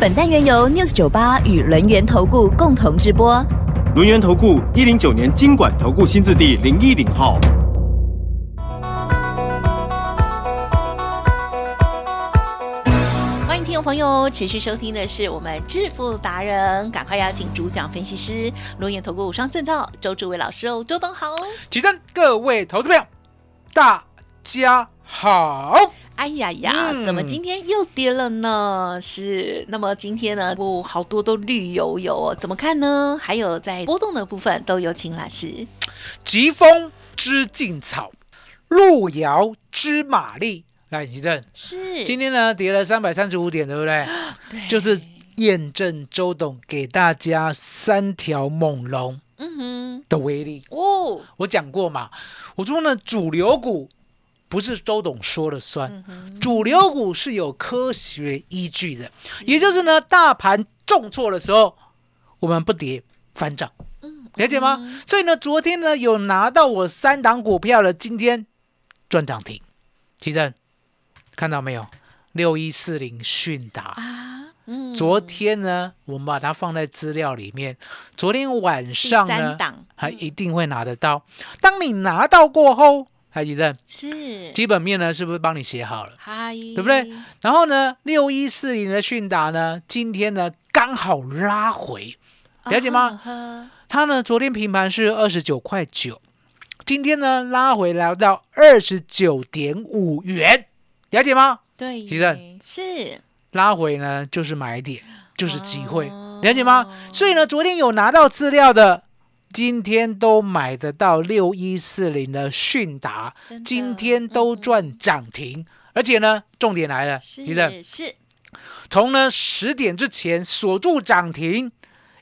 本单元由 News 九八与轮源投顾共同直播。轮源投顾一零九年经管投顾新字第零一零号。欢迎听众朋友持续收听的是我们致富达人，赶快邀请主讲分析师轮源投顾双证照周志伟老师哦，周董好。起身，各位投资朋友，大家好。哎呀呀，嗯怎么今天又跌了呢？是，那么今天呢，哦，好多都绿油油哦，怎么看呢？还有在波动的部分都有请老师。疾风知劲草，路遥知马力。来，你正，是，今天呢跌了三百三十五点，对不对？对就是验证周董给大家三条猛龙嗯哼的威力。哦，我讲过嘛，我说呢，主流股不是周董说了算，主流股是有科学依据的，也就是呢，大盘重挫的时候，我们不跌反涨，了解吗？所以呢，昨天呢有拿到我三档股票的，今天赚涨停。奇正看到没有？六一四零迅达。啊，嗯，昨天呢，我们把它放在资料里面。昨天晚上第呢还一定会拿得到。当你拿到过后，台积电是，基本面呢是不是帮你写好了？嗨，对不对？然后呢，六一四零的迅达呢，今天呢刚好拉回，了解吗？啊它呢昨天平盘是二十九块九，今天呢拉回来到二十九点五元，了解吗？对，其正是拉回呢就是买点，就是机会，哦了解吗？所以呢，昨天有拿到资料的，今天都买得到六一四零的迅达，今天都赚涨停，而且呢，重点来了，是是，从呢十点之前锁住涨停，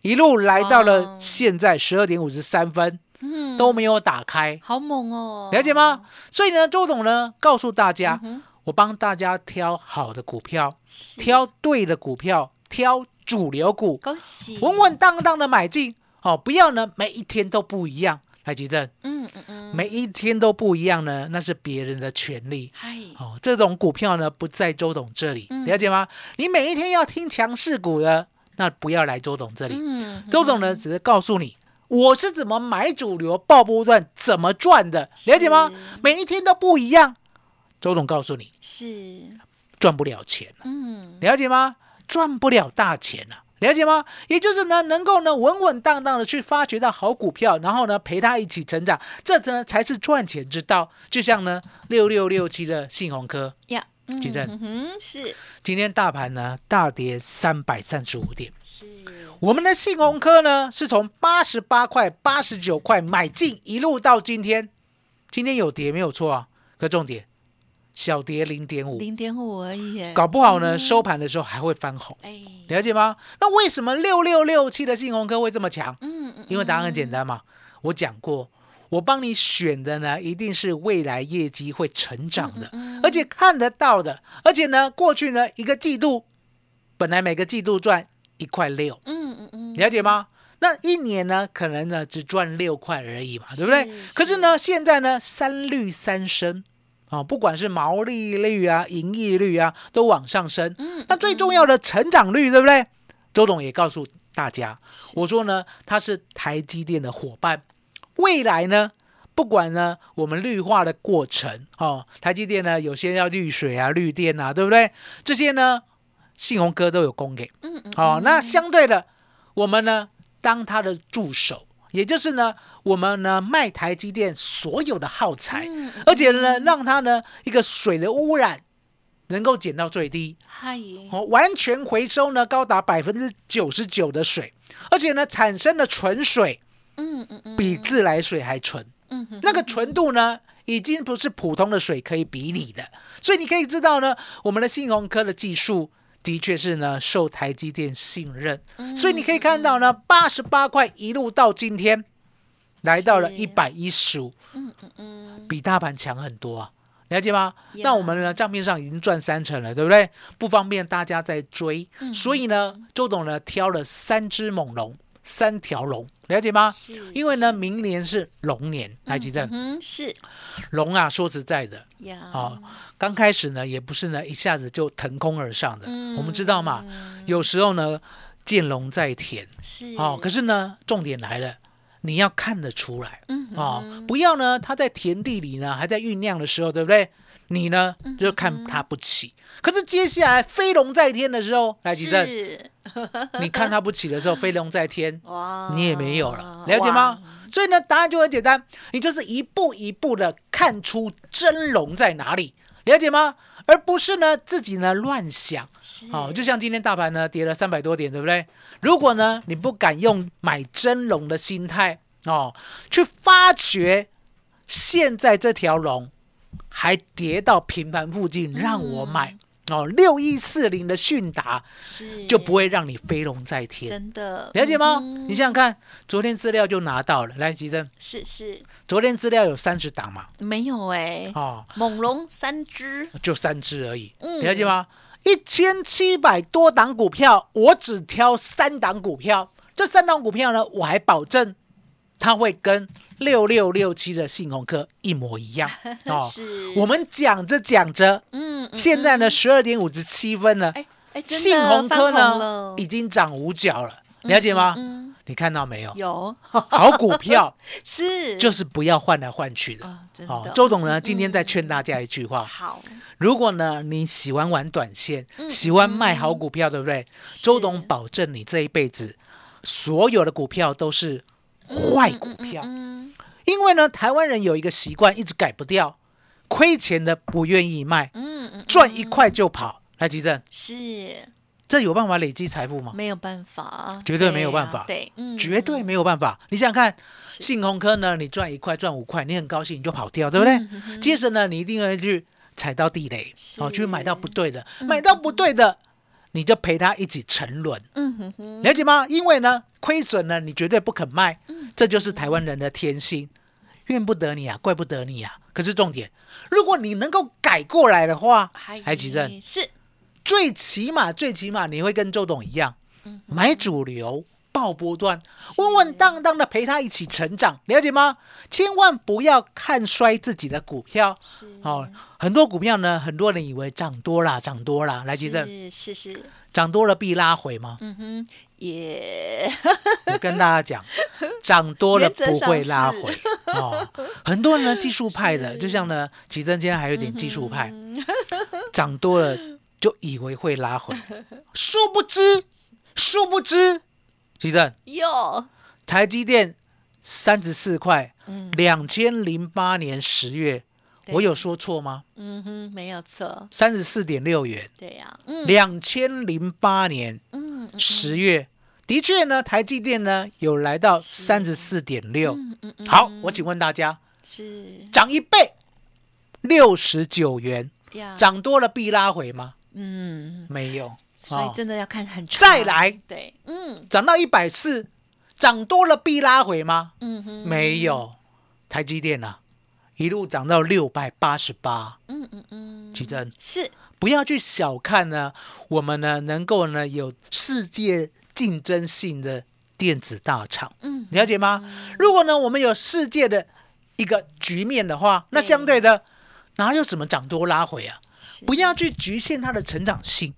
一路来到了哦。现在十二点五十三分，嗯。都没有打开，好猛哦，了解吗？所以呢，周董呢告诉大家，嗯我帮大家挑好的股票，挑对的股票，挑主流股，恭喜，稳稳当当的买进哦，不要呢每一天都不一样。来，吉正，嗯嗯嗯，每一天都不一样呢，那是别人的权利。嗨，哦，这种股票呢不在周董这里，嗯了解吗？你每一天要听强势股的，那不要来周董这里。嗯，周董呢只是告诉你我是怎么买主流爆波段，怎么赚的，了解吗？每一天都不一样。周董告诉你，是，赚不了钱了，嗯，了解吗？赚不了大钱了。了解吗？也就是呢，能够呢稳稳当当的去发掘到好股票，然后呢陪它一起成长，这呢才是赚钱之道。就像呢六六六七的信鸿科，呀，嗯其正嗯，是。今天大盘呢大跌三百三十五点，是，我们的信鸿科呢是从八十八块、八十九块买进，一路到今天，今天有跌没有错啊，可重点小跌零点五，零点五而已，搞不好呢收盘的时候还会翻红，哎，了解吗？那为什么六六六七的信鸿科会这么强？嗯嗯，因为答案很简单嘛，我讲过，我帮你选的呢，一定是未来业绩会成长的，而且看得到的，而且呢，过去呢一个季度本来每个季度赚一块六，嗯嗯嗯，了解吗？那一年呢，可能呢只赚六块而已嘛，对不对？是。可是呢，现在呢三率三升啊、不管是毛利率啊、盈利率啊，都往上升。嗯那最重要的成长率，对不对？周董也告诉大家，我说呢，它是台积电的伙伴，未来呢，不管呢我们绿化的过程哦，台积电呢有些要绿水啊、绿电啊，对不对？这些呢，信鸿哥都有供给。嗯嗯，哦，那相对的，我们呢当他的助手，也就是呢，我们呢卖台积电所有的耗材，嗯而且呢让它呢一个水的污染能够减到最低，嗨，哦，完全回收呢高达百分之九十九的水，而且呢产生的纯水嗯嗯嗯，比自来水还纯，嗯哼那个纯度呢已经不是普通的水可以比拟的，所以你可以知道呢，我们的信鸿科的技术的确是呢受台积电信任，所以你可以看到呢，八十八块一路到今天，来到了一百一十五，嗯嗯嗯，比大盘强很多啊。了解吗？呀那我们呢账面上已经赚三成了，对不对？不方便大家再追，嗯。所以呢，周董呢挑了三只猛龙，三条龙，了解吗？是因为呢，明年是龙年，台积电嗯，是龙啊，说实在的，呀，啊，刚开始呢，也不是呢一下子就腾空而上的。嗯我们知道嘛，有时候呢，见龙在田是哦。可是呢，重点来了，你要看得出来嗯哦，不要呢，它在田地里呢还在酝酿的时候，对不对？你呢嗯就看他不起。可是接下来飞龙在天的时候，来吉正，是 你看他不起的时候，飞龙在天，哇，你也没有了，了解吗？所以呢，答案就很简单，你就是一步一步的看出真龙在哪里，了解吗？而不是呢自己呢乱想。好哦，就像今天大盘呢跌了三百多点，对不对？如果呢你不敢用买真龙的心态哦，去发掘现在这条龙还跌到平盘附近，让我买、哦，六一四零的迅达是。就不会让你飞龙在天。真的。了解吗？嗯你想想看，昨天资料就拿到了，来，吉珍，是是。昨天资料有三十档嘛，没有哎，哦，猛龙三只。就三只而已，嗯。了解吗？一千七百多档股票，我只挑三档股票，这三档股票呢，我还保证它会跟六六六七的信鸿科一模一样。哦。我们讲着讲着，嗯嗯现在呢十二点五十七分了，哎哎，信鸿科呢已经涨五角了，了解吗？嗯你看到没有？有。好股票。是。就是不要换来换去的。啊，真的。哦，周董呢，今天再劝大家一句话：好。如果呢你喜欢玩短线，嗯喜欢卖好股票，对不对？周董保证你这一辈子所有的股票都是坏股票，嗯因为呢，台湾人有一个习惯一直改不掉，亏钱的不愿意卖，赚一块就跑。来，吉正，是。这有办法累积财富吗？没有办法，绝对没有办法。对绝对没有办法。你想想看，信鸿科呢，你赚一块赚五块，你很高兴你就跑掉，对不对？接着呢，你一定会去踩到地雷，是。哦，去买到不对的，买到不对的，你就陪他一起沉沦，嗯哼哼，了解吗？因为呢，亏损呢，你绝对不肯卖，嗯这就是台湾人的天性，怨不得你啊，怪不得你啊。可是重点，如果你能够改过来的话，还还吉正，是最起码最起码你会跟周董一样，嗯买主流。爆波段，稳稳当当的陪他一起成长，了解吗？千万不要看衰自己的股票是哦。很多股票呢，很多人以为涨多啦，涨多啦，来吉正，是是是，涨多了必拉回吗？嗯哼，也。我跟大家讲，涨多了不会拉回哦。很多人呢技术派的，就像呢奇珍今天还有点技术派，嗯涨多了就以为会拉回，殊不知，殊不知，奇珍哟。台积电三十四块，嗯。两千零八年十月，对我有说错吗？嗯哼，没有错，三十四点六元，对呀，嗯。两千零八年嗯嗯十月，的确呢，台积电呢有来到三十四点六。嗯嗯嗯，好，我请问大家，是。涨一倍，六十九元，呀，涨多了必拉回吗？嗯，没有，哦所以真的要看很长。再来。对，嗯。涨到一百四，涨多了必拉回吗？嗯哼，没有，台积电啊，一路涨到六百八十八，嗯嗯嗯，奇珍，是。不要去小看呢，我们呢能够呢有世界竞争性的电子大厂，嗯了解吗？如果呢我们有世界的一个局面的话，那相对的哪有什么涨多拉回啊？不要去局限它的成长性，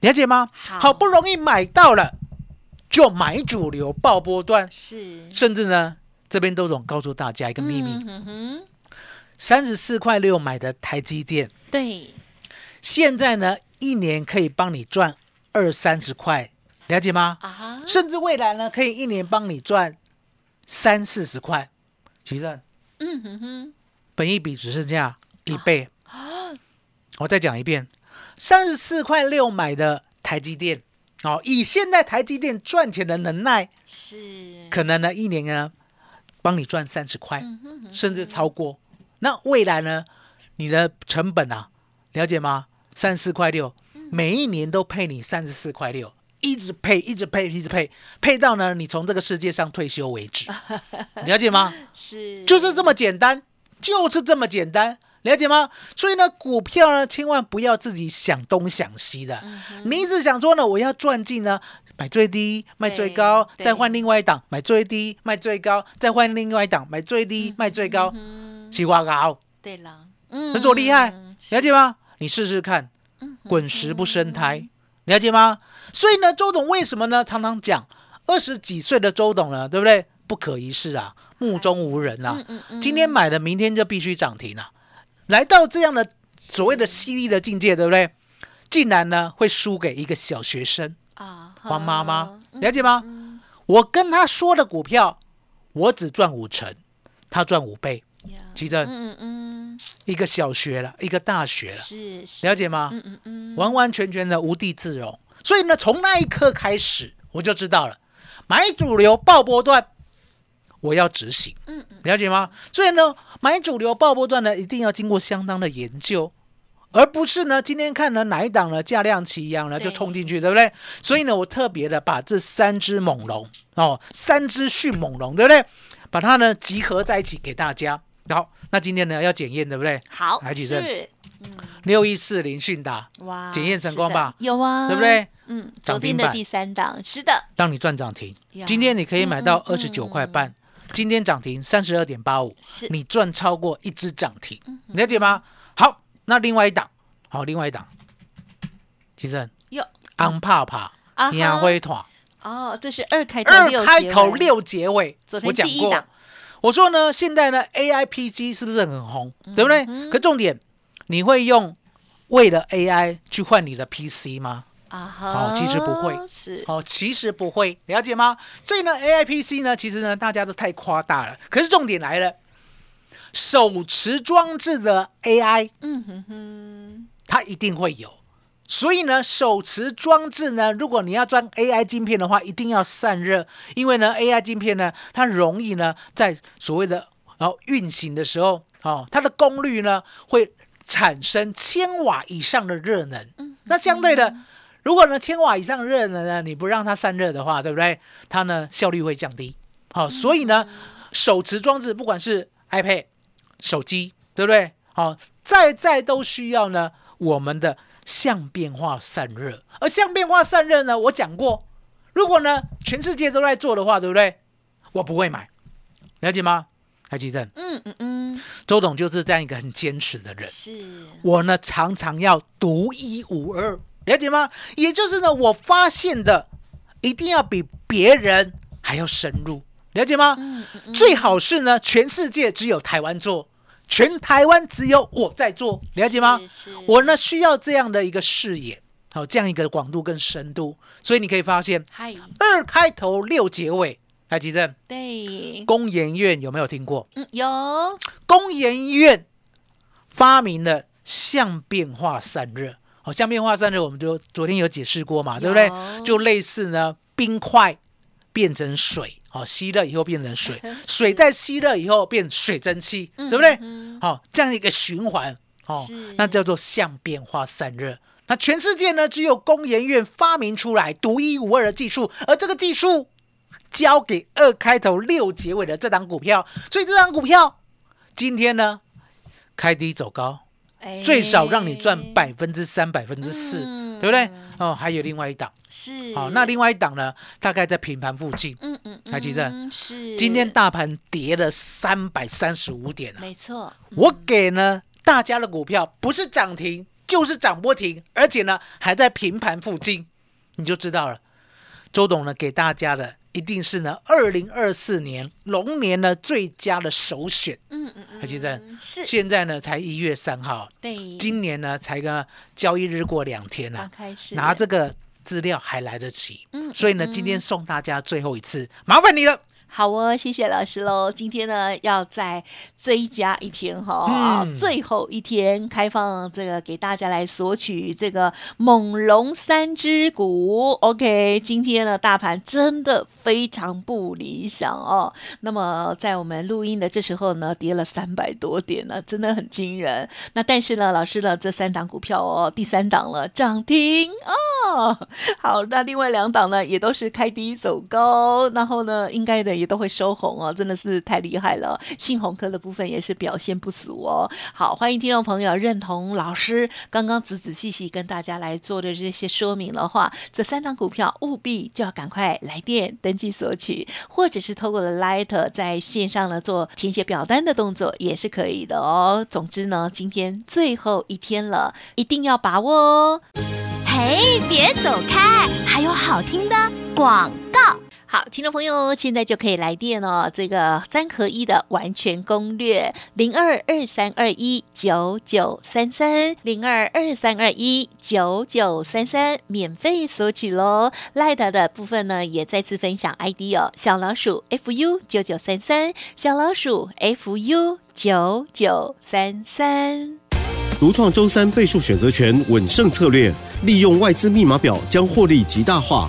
了解吗？好。好不容易买到了，就买主流爆波段，是。甚至呢这边都总告诉大家一个秘密：嗯哼，三十四块六买的台积电，对，现在呢一年可以帮你赚二三十块，了解吗？啊哈，甚至未来呢可以一年帮你赚三四十块。其实嗯哼哼，本一比只剩下一倍。我再讲一遍，三十四块六买的台积电，哦，以现在台积电赚钱的能耐，是，可能呢一年呢帮你赚三十块，甚至超过。那未来呢，你的成本啊，了解吗？三十四块六，每一年都配你三十四块六，一直配，一直配，一直配，配到呢你从这个世界上退休为止，了解吗？是，就是这么简单，就是这么简单，了解吗？所以呢，股票呢，千万不要自己想东想西的，你一直想说呢，我要赚进呢，买最低卖最高，再换另外一档买最低卖最高，再换另外一档买最低卖最高，西瓜高，对了，嗯这多厉害，是了解吗？你试试看，滚石不生胎，了解吗？所以呢，周董为什么呢？常常讲二十几岁的周董呢，对不对？不可一世啊，目中无人啊。今天买的，明天就必须涨停啊。来到这样的所谓的犀利的境界，对不对？竟然呢会输给一个小学生啊，黄妈妈，嗯了解吗？我跟他说的股票，我只赚五成，他赚五倍。呀其正，嗯嗯一个小学了，一个大学嗯，了，是是，了解吗？嗯嗯嗯，完完全全的无地自容。所以呢，从那一刻开始，我就知道了，买主流爆波段，我要执行，嗯嗯了解吗？所以呢，买主流爆波段呢，一定要经过相当的研究，而不是呢，今天看了哪一档呢价量齐扬呢就对冲进去，对不对？所以呢，我特别的把这三只猛龙哦，三只迅猛龙，对不对？把它呢集合在一起给大家。好，那今天呢要检验，对不对？好，来举证。六一四零迅达，哇，检验成功吧？有啊，对不？对？嗯，涨停板昨天的第三档，是的，让你赚涨停。今天你可以买到二十九块半，今天涨停三十二点八五，是。你赚超过一只涨停，了解吗？好，那另外一档，好，另外一档，其实哟。安帕帕啊哈。银灰团。哦，这是二开头二六结开头尾，六结尾昨，天我讲过我说呢，现在呢 AI PC 是不是很红，对不对？嗯可重点，你会用为了 AI 去换你的 PC 吗？啊哈，好其实不会是哦，其实不会，了解吗？所以呢，AIPC 呢，其实呢，大家都太夸大了。可是重点来了，手持装置的 AI，嗯哼哼，它一定会有。所以呢，手持装置呢，如果你要装 AI 晶片的话，一定要散热，因为呢，AI 晶片呢，它容易呢，在所谓的然后运行的时候，哦，它的功率呢会产生千瓦以上的热能。那相对的，如果呢千瓦以上的热能呢，你不让它散热的话，对不对？它呢效率会降低。好、所以呢，手持装置不管是 iPad、手机，对不对？好、再再都需要呢我们的相变化散热。而相变化散热呢，我讲过，如果呢全世界都在做的话，对不对？我不会买，了解吗？台积电，嗯嗯嗯，周董就是这样一个很坚持的人。是我呢常常要独一无二，了解吗？也就是呢，我发现的一定要比别人还要深入，了解吗？最好是呢，全世界只有台湾做，全台湾只有我在做，了解吗？我呢需要这样的一个视野，好、这样一个广度跟深度，所以你可以发现，嗨，二开头六结尾，台积电对，工研院有没有听过？嗯，有工研院发明了相变化散热。好、相变化散热我们就昨天有解释过嘛，对不对？就类似呢，冰块变成水，好、吸热以后变成水，水在吸热以后变水蒸气，对不对？好、这样一个循环，哦，那叫做相变化散热。那全世界呢，只有工研院发明出来独一无二的技术，而这个技术交给二开头六结尾的这档股票，所以这档股票今天呢开低走高，哎最少让你赚百分之三、百分之四，嗯。对不对？哦，还有另外一档，是。好、那另外一档呢，大概在平盘附近。嗯嗯，台积电嗯是。今天大盘跌了三百三十五点了、没错，我给呢大家的股票不是涨停就是涨不停，而且呢还在平盘附近，你就知道了。周董呢给大家的一定是呢二零二四年龙年呢最佳的首选。嗯嗯嗯，还记得？是。现在呢才一月三号，对，今年呢才个交易日过两天了、刚开始。拿这个资料还来得及。嗯所以呢今天送大家最后一次，麻烦你了。好哦，谢谢老师喽。今天呢，要再追加一天哈、啊嗯最后一天开放这个给大家来索取这个猛龙三只股。OK，今天呢，大盘真的非常不理想哦。那么在我们录音的这时候呢，跌了三百多点呢，真的很惊人。那但是呢，老师呢，这三档股票哦，第三档了涨停哦。好，那另外两档呢，也都是开低走高，然后呢，应该的也都会收红哦，真的是太厉害了。信鸿科的部分也是表现不俗哦。好，欢迎听众朋友认同老师刚刚仔仔细细跟大家来做的这些说明的话，这三档股票务必就要赶快来电登记索取，或者是透过了 Light 在线上呢做填写表单的动作也是可以的哦。总之呢，今天最后一天了，一定要把握哦。嘿，别走开，还有好听的广告。好，听众朋友，现在就可以来电哦。这个三合一的完全攻略，零二二三二一九九三三，零二二三二一九九三三，免费索取喽。赖达的部分呢，也再次分享 ID 哦，小老鼠 fu 九九三三，小老鼠 fu 九九三三。独创周三倍数选择权稳胜策略，利用外资密码表将获利极大化。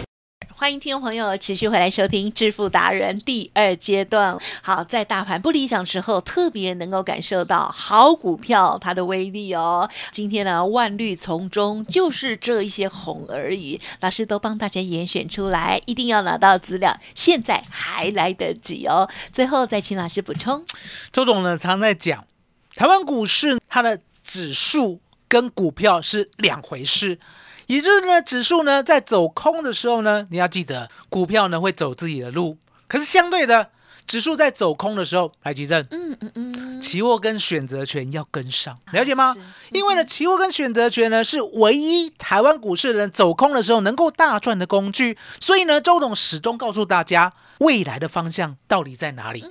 欢迎听众朋友持续回来收听《致富达人》第二阶段。好，在大盘不理想时候，特别能够感受到好股票它的威力哦。今天呢，万绿丛中就是这一些红而已，老师都帮大家严选出来，一定要拿到资料，现在还来得及哦。最后再请老师补充。周总呢常在讲，台湾股市它的指数跟股票是两回事。也就是呢，指数呢在走空的时候呢，你要记得股票呢会走自己的路。可是相对的，指数在走空的时候，来吉正，嗯嗯嗯，期货跟选择权要跟上，了解吗是？因为呢，期货跟选择权呢是唯一台湾股市人走空的时候能够大赚的工具，所以呢，周董始终告诉大家未来的方向到底在哪里。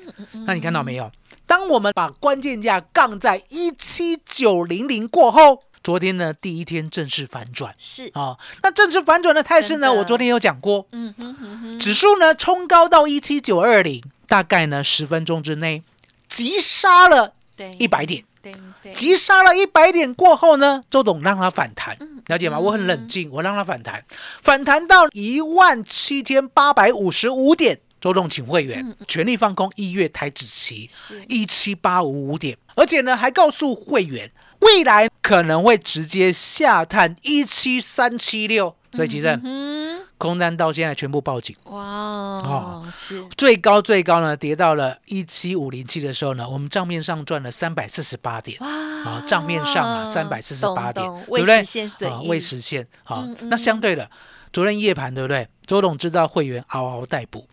那你看到没有？当我们把关键价杠在一七九零零过后，昨天呢第一天正式反转。是，啊、那正式反转的态势呢，我昨天有讲过，嗯哼哼哼，指数呢冲高到一七九二零，大概呢十分钟之内急杀了对，一百点。对对，急杀了一百点过后呢，周董让它反弹，嗯了解吗？我很冷静，我让它反弹，反弹到一万七千八百五十五点。周董请会员全力放空一月台指期嗯是。一七八五五点，而且呢还告诉会员未来可能会直接下探一七三七六，所以其实嗯，空单到现在全部报警。哇哦，是，最高最高呢，跌到了一七五零七的时候呢，我们账面上赚了三百四十八点。哇啊，账面上啊，三百四十八点，对不对？实现啊，未实现。好那相对的，昨天夜盘对不对？周董知道会员嗷嗷待哺，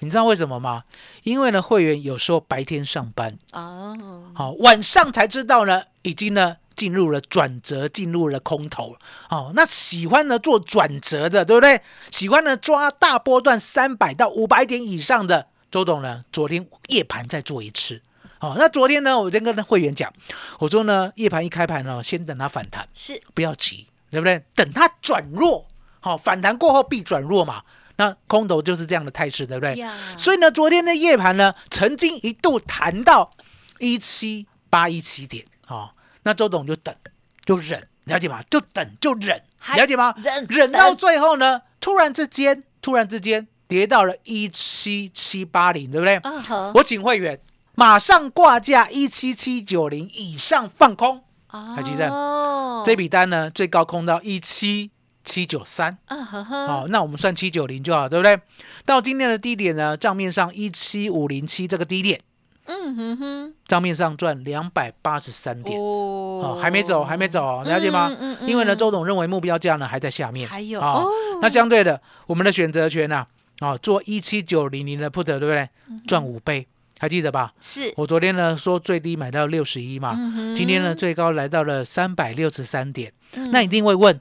你知道为什么吗？因为呢，会员有时候白天上班，哦，好，晚上才知道呢，已经呢进入了转折，进入了空头。哦，那喜欢呢做转折的，对不对？喜欢呢抓大波段三百到五百点以上的，周董呢昨天夜盘再做一次。好、那昨天呢，我先跟会员讲，我说呢，夜盘一开盘呢，先等它反弹，是不要急，对不对？等它转弱，好、反弹过后必转弱嘛。那空头就是这样的态势，对不对？呀所以呢，昨天的夜盘呢，曾经一度弹到一七八一七点，哦，那周董就等，就忍，了解吗？就等就忍，还了解吗？忍忍到最后呢，突然之间，突然之间跌到了一七七八零，对不对？嗯哼，我请会员马上挂价一七七九零以上放空，还记得哦这笔单呢最高空到一七七九三。嗯哼哼，好、那我们算七九零就好，对不对？到今天的低点呢，账面上一七五零七这个低点，嗯哼哼，账面上赚两百八十三点。哦哦，还没走，还没走，了解吗？嗯嗯嗯因为呢，周董认为目标价呢还在下面，还有啊哦那相对的，我们的选择权呢、啊，做一七九零零的 put 对不对？赚五倍，还记得吧？是，我昨天呢说最低买到六十一嘛，嗯今天呢最高来到了三百六十三点。嗯那你一定会问，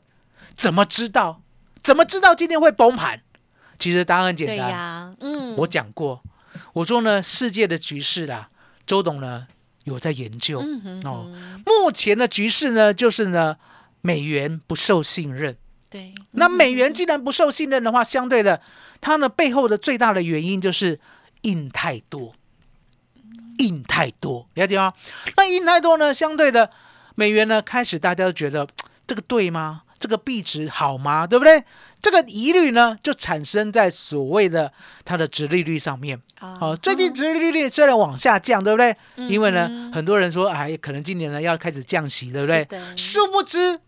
怎么知道？怎么知道今天会崩盘？其实答案很简对单，呀，嗯，我讲过，我说呢，世界的局势啦，周董呢有在研究、嗯哼哦。目前的局势呢，就是呢，美元不受信任。对，那美元既然不受信任的话，相对的，它呢背后的最大的原因就是印太多，印太多，了解吗？那印太多呢，相对的，美元呢开始大家都觉得这个对吗？这个币值好吗？对不对？这个疑虑呢，就产生在所谓的它的值利率上面。啊好、最近值利率虽然往下降，对不对？嗯因为呢，很多人说，哎，可能今年呢要开始降息，对不对？殊不知，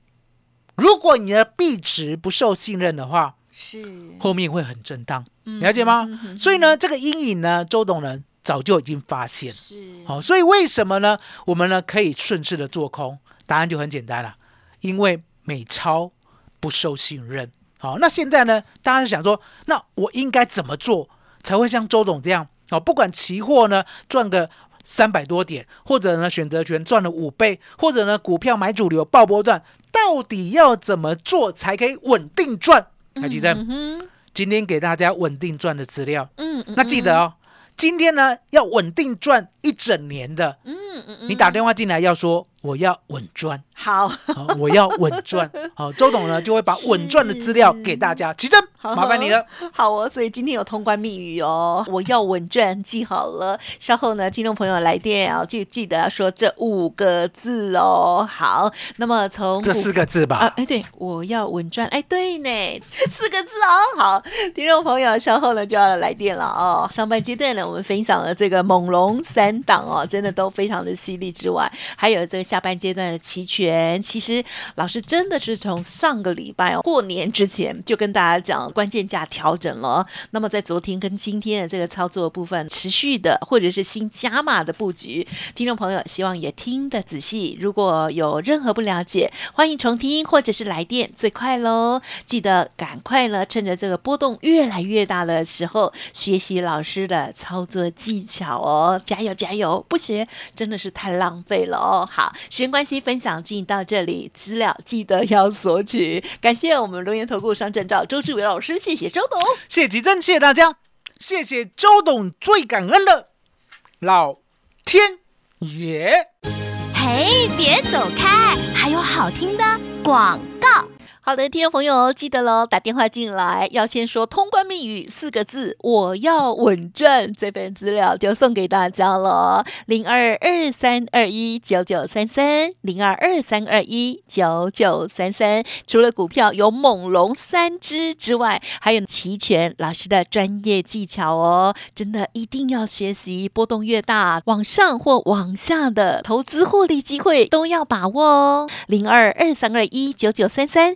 如果你的币值不受信任的话，是，后面会很震荡，嗯了解吗？所以呢，这个阴影呢，周董呢早就已经发现。是，好、所以为什么呢？我们呢可以顺势的做空？答案就很简单了，因为美钞不受信任。好、那现在呢，大家想说，那我应该怎么做才会像周董这样？哦，不管期货呢赚个三百多点，或者呢选择权赚了五倍，或者呢股票买主流爆波段，到底要怎么做才可以稳定赚？还记得，嗯，今天给大家稳定赚的资料，嗯，嗯那记得哦，今天呢要稳定赚一整年的，嗯嗯嗯，你打电话进来要说我要稳赚，好，好我要稳赚，好，周董呢就会把稳赚的资料给大家。奇珍，麻烦你了。好哦，所以今天有通关密语哦，我要稳赚，记好了。稍后呢，听众朋友来电啊，就记得要说这五个字哦。好，那么从这四个字吧，啊，哎，对，我要稳赚，哎，对呢，四个字哦。好，听众朋友，稍后呢就要来电了哦。上半阶段呢，我们分享了这个猛龙三档哦，真的都非常的犀利之外，还有这个下半阶段的期权，其实老师真的是从上个礼拜哦过年之前就跟大家讲关键价调整了。那么在昨天跟今天的这个操作部分，持续的或者是新加码的布局，听众朋友希望也听得仔细。如果有任何不了解，欢迎重听或者是来电，最快喽！记得赶快呢，趁着这个波动越来越大的时候，学习老师的操作技巧哦，加油加油！不学真的是太浪费了哦。好，时间关系，分享进到这里，资料记得要索取。感谢我们龙岩投顾商证照周志伟老师，谢谢周董。谢谢吉珍，谢谢大家，谢谢周董，最感恩的老天爷。嘿，别走开，还有好听的广告。好的，听众朋友记得喽，打电话进来要先说通关密语四个字，我要稳赚，这份资料就送给大家了，零二二三二一九九三三，零二二三二一九九三三。除了股票有猛龙三只之外，还有齐全老师的专业技巧哦，真的一定要学习，波动越大，往上或往下的投资获利机会都要把握哦，零二二三二一九九三三。